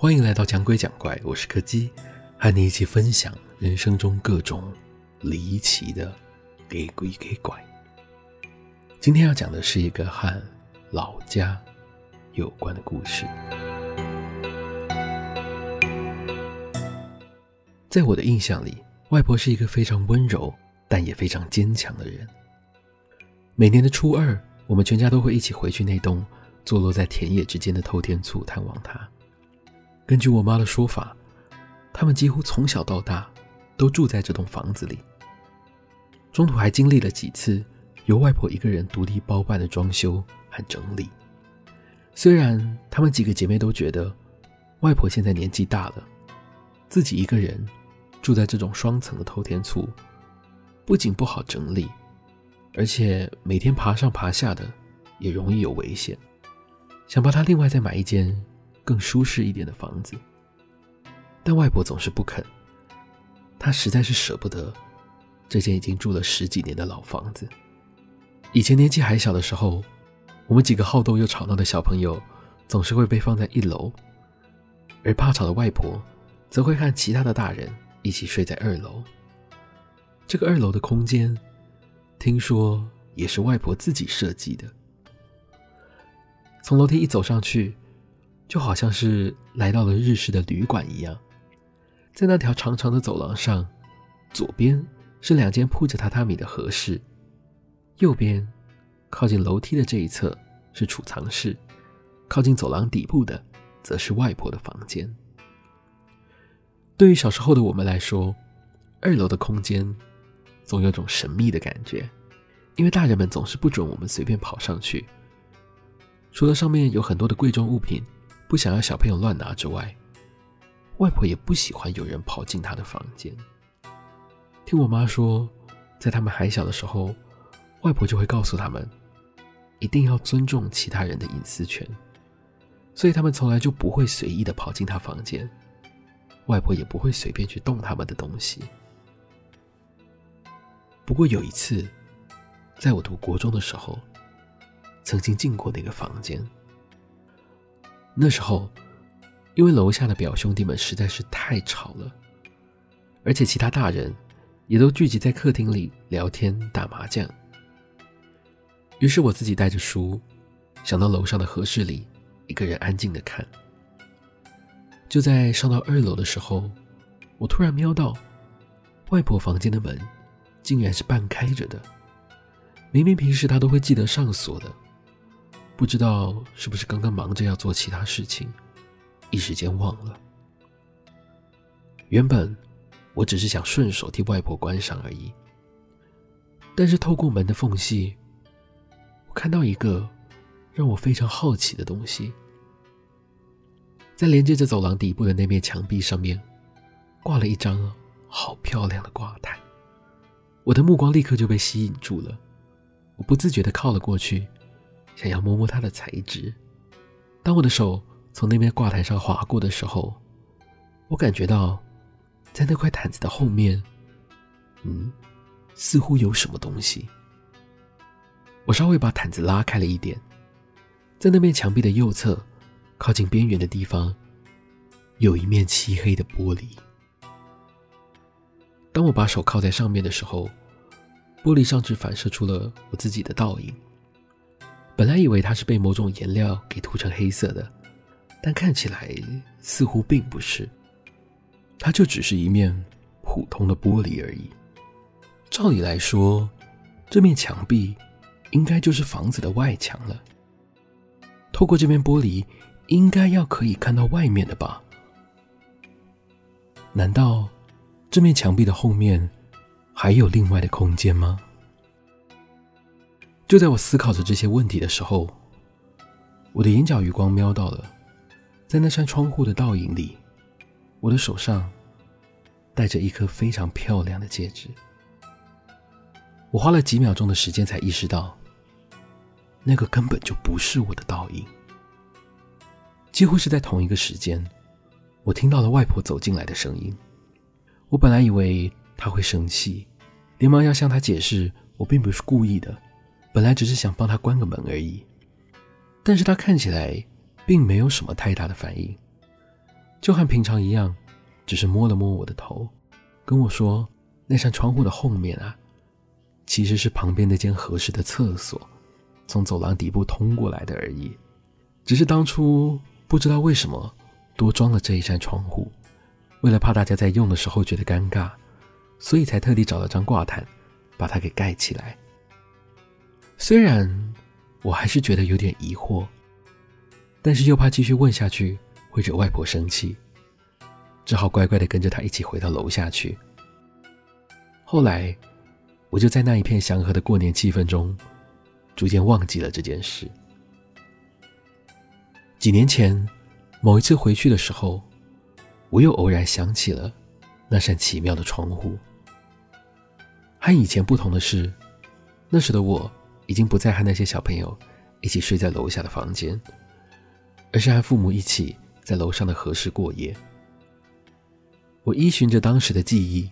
欢迎来到讲鬼讲怪，我是柯基，和你一起分享人生中各种离奇的给鬼给怪。今天要讲的是一个和老家有关的故事。在我的印象里，外婆是一个非常温柔但也非常坚强的人。每年的初二，我们全家都会一起回去那栋坐落在田野之间的透天厝探望她。根据我妈的说法，他们几乎从小到大都住在这栋房子里。中途还经历了几次由外婆一个人独立包办的装修和整理。虽然她们几个姐妹都觉得外婆现在年纪大了，自己一个人住在这种双层的透天厝，不仅不好整理，而且每天爬上爬下的也容易有危险，想帮她另外再买一间。更舒适一点的房子，但外婆总是不肯。她实在是舍不得这间已经住了十几年的老房子。以前年纪还小的时候，我们几个好动又吵闹的小朋友总是会被放在一楼，而怕吵的外婆则会和其他的大人一起睡在二楼。这个二楼的空间，听说也是外婆自己设计的。从楼梯一走上去，就好像是来到了日式的旅馆一样，在那条长长的走廊上，左边是两间铺着榻榻米的和室，右边靠近楼梯的这一侧是储藏室，靠近走廊底部的则是外婆的房间。对于小时候的我们来说，二楼的空间总有种神秘的感觉，因为大人们总是不准我们随便跑上去，除了上面有很多的贵重物品。不想要小朋友乱拿之外，外婆也不喜欢有人跑进她的房间。听我妈说，在他们还小的时候，外婆就会告诉他们，一定要尊重其他人的隐私权，所以他们从来就不会随意的跑进她房间，外婆也不会随便去动他们的东西。不过有一次，在我读国中的时候，曾经进过那个房间。那时候，因为楼下的表兄弟们实在是太吵了，而且其他大人也都聚集在客厅里聊天打麻将。于是我自己带着书，想到楼上的和室里，一个人安静的看。就在上到二楼的时候，我突然瞄到外婆房间的门，竟然是半开着的。明明平时她都会记得上锁的。不知道是不是刚刚忙着要做其他事情，一时间忘了。原本我只是想顺手替外婆关上而已，但是透过门的缝隙，我看到一个让我非常好奇的东西，在连接着走廊底部的那面墙壁上面，挂了一张好漂亮的挂毯。我的目光立刻就被吸引住了，我不自觉地靠了过去。想要摸摸它的材质，当我的手从那面挂毯上划过的时候，我感觉到，在那块毯子的后面，嗯，似乎有什么东西。我稍微把毯子拉开了一点，在那面墙壁的右侧，靠近边缘的地方，有一面漆黑的玻璃。当我把手靠在上面的时候，玻璃上只反射出了我自己的倒影。本来以为它是被某种颜料给涂成黑色的，但看起来似乎并不是，它就只是一面普通的玻璃而已。照理来说，这面墙壁应该就是房子的外墙了。透过这面玻璃，应该要可以看到外面的吧？难道这面墙壁的后面还有另外的空间吗？就在我思考着这些问题的时候，我的眼角余光瞄到了，在那扇窗户的倒影里，我的手上戴着一颗非常漂亮的戒指。我花了几秒钟的时间才意识到，那个根本就不是我的倒影。几乎是在同一个时间，我听到了外婆走进来的声音。我本来以为她会生气，连忙要向她解释，我并不是故意的。本来只是想帮他关个门而已，但是他看起来并没有什么太大的反应。就和平常一样，只是摸了摸我的头，跟我说那扇窗户的后面啊，其实是旁边那间合适的厕所，从走廊底部通过来的而已。只是当初不知道为什么多装了这一扇窗户，为了怕大家在用的时候觉得尴尬，所以才特地找了张挂毯把它给盖起来。虽然我还是觉得有点疑惑，但是又怕继续问下去会惹外婆生气，只好乖乖的跟着她一起回到楼下去。后来，我就在那一片祥和的过年气氛中，逐渐忘记了这件事。几年前，某一次回去的时候，我又偶然想起了那扇奇妙的窗户。和以前不同的是，那时的我已经不再和那些小朋友一起睡在楼下的房间，而是和父母一起在楼上的和室过夜。我依循着当时的记忆，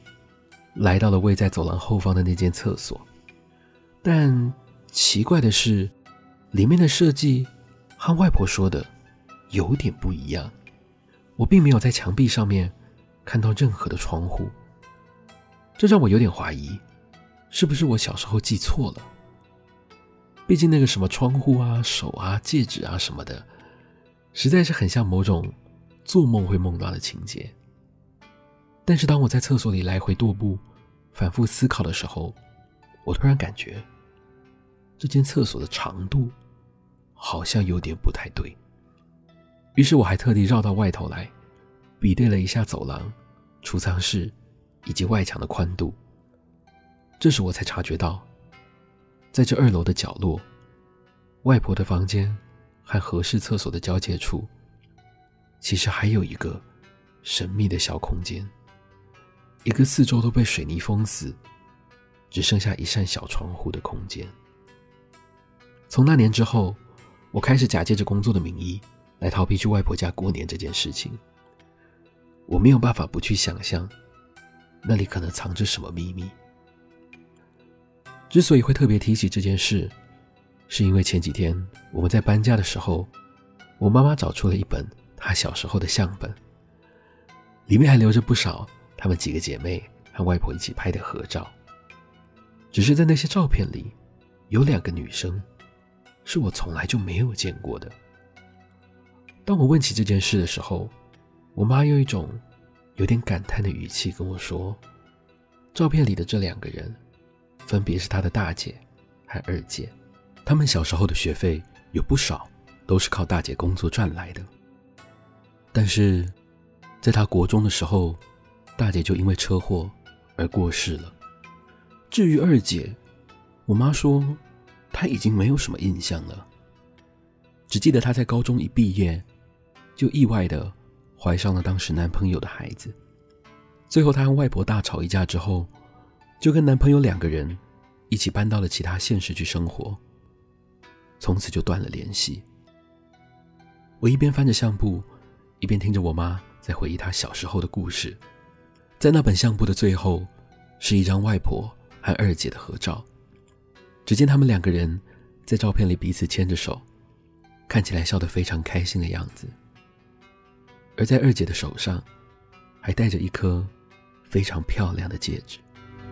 来到了位在走廊后方的那间厕所，但奇怪的是，里面的设计和外婆说的。有点不一样，我并没有在墙壁上面看到任何的窗户，这让我有点怀疑，是不是我小时候记错了？毕竟那个什么窗户啊、手啊、戒指啊什么的，实在是很像某种做梦会梦到的情节。但是当我在厕所里来回踱步、反复思考的时候，我突然感觉这间厕所的长度好像有点不太对。于是我还特地绕到外头来，比对了一下走廊、储藏室以及外墙的宽度。这时我才察觉到，在这二楼的角落，外婆的房间和合适厕所的交界处，其实还有一个神秘的小空间，一个四周都被水泥封死，只剩下一扇小窗户的空间。从那年之后，我开始假借着工作的名义。来逃避去外婆家过年这件事情，我没有办法不去想象，那里可能藏着什么秘密。之所以会特别提起这件事，是因为前几天我们在搬家的时候，我妈妈找出了一本她小时候的相本，里面还留着不少她们几个姐妹和外婆一起拍的合照。只是在那些照片里，有两个女生，是我从来就没有见过的。当我问起这件事的时候，我妈用一种有点感叹的语气跟我说：“照片里的这两个人，分别是他的大姐和二姐，他们小时候的学费有不少都是靠大姐工作赚来的。但是，在她国中的时候，大姐就因为车祸而过世了。至于二姐，我妈说她已经没有什么印象了，只记得她在高中一毕业。”就意外的怀上了当时男朋友的孩子，最后她和外婆大吵一架之后，就跟男朋友两个人一起搬到了其他县市去生活，从此就断了联系。我一边翻着相簿，一边听着我妈在回忆她小时候的故事。在那本相簿的最后，是一张外婆和二姐的合照，只见他们两个人在照片里彼此牵着手，看起来笑得非常开心的样子。而在二姐的手上，还戴着一颗非常漂亮的戒指。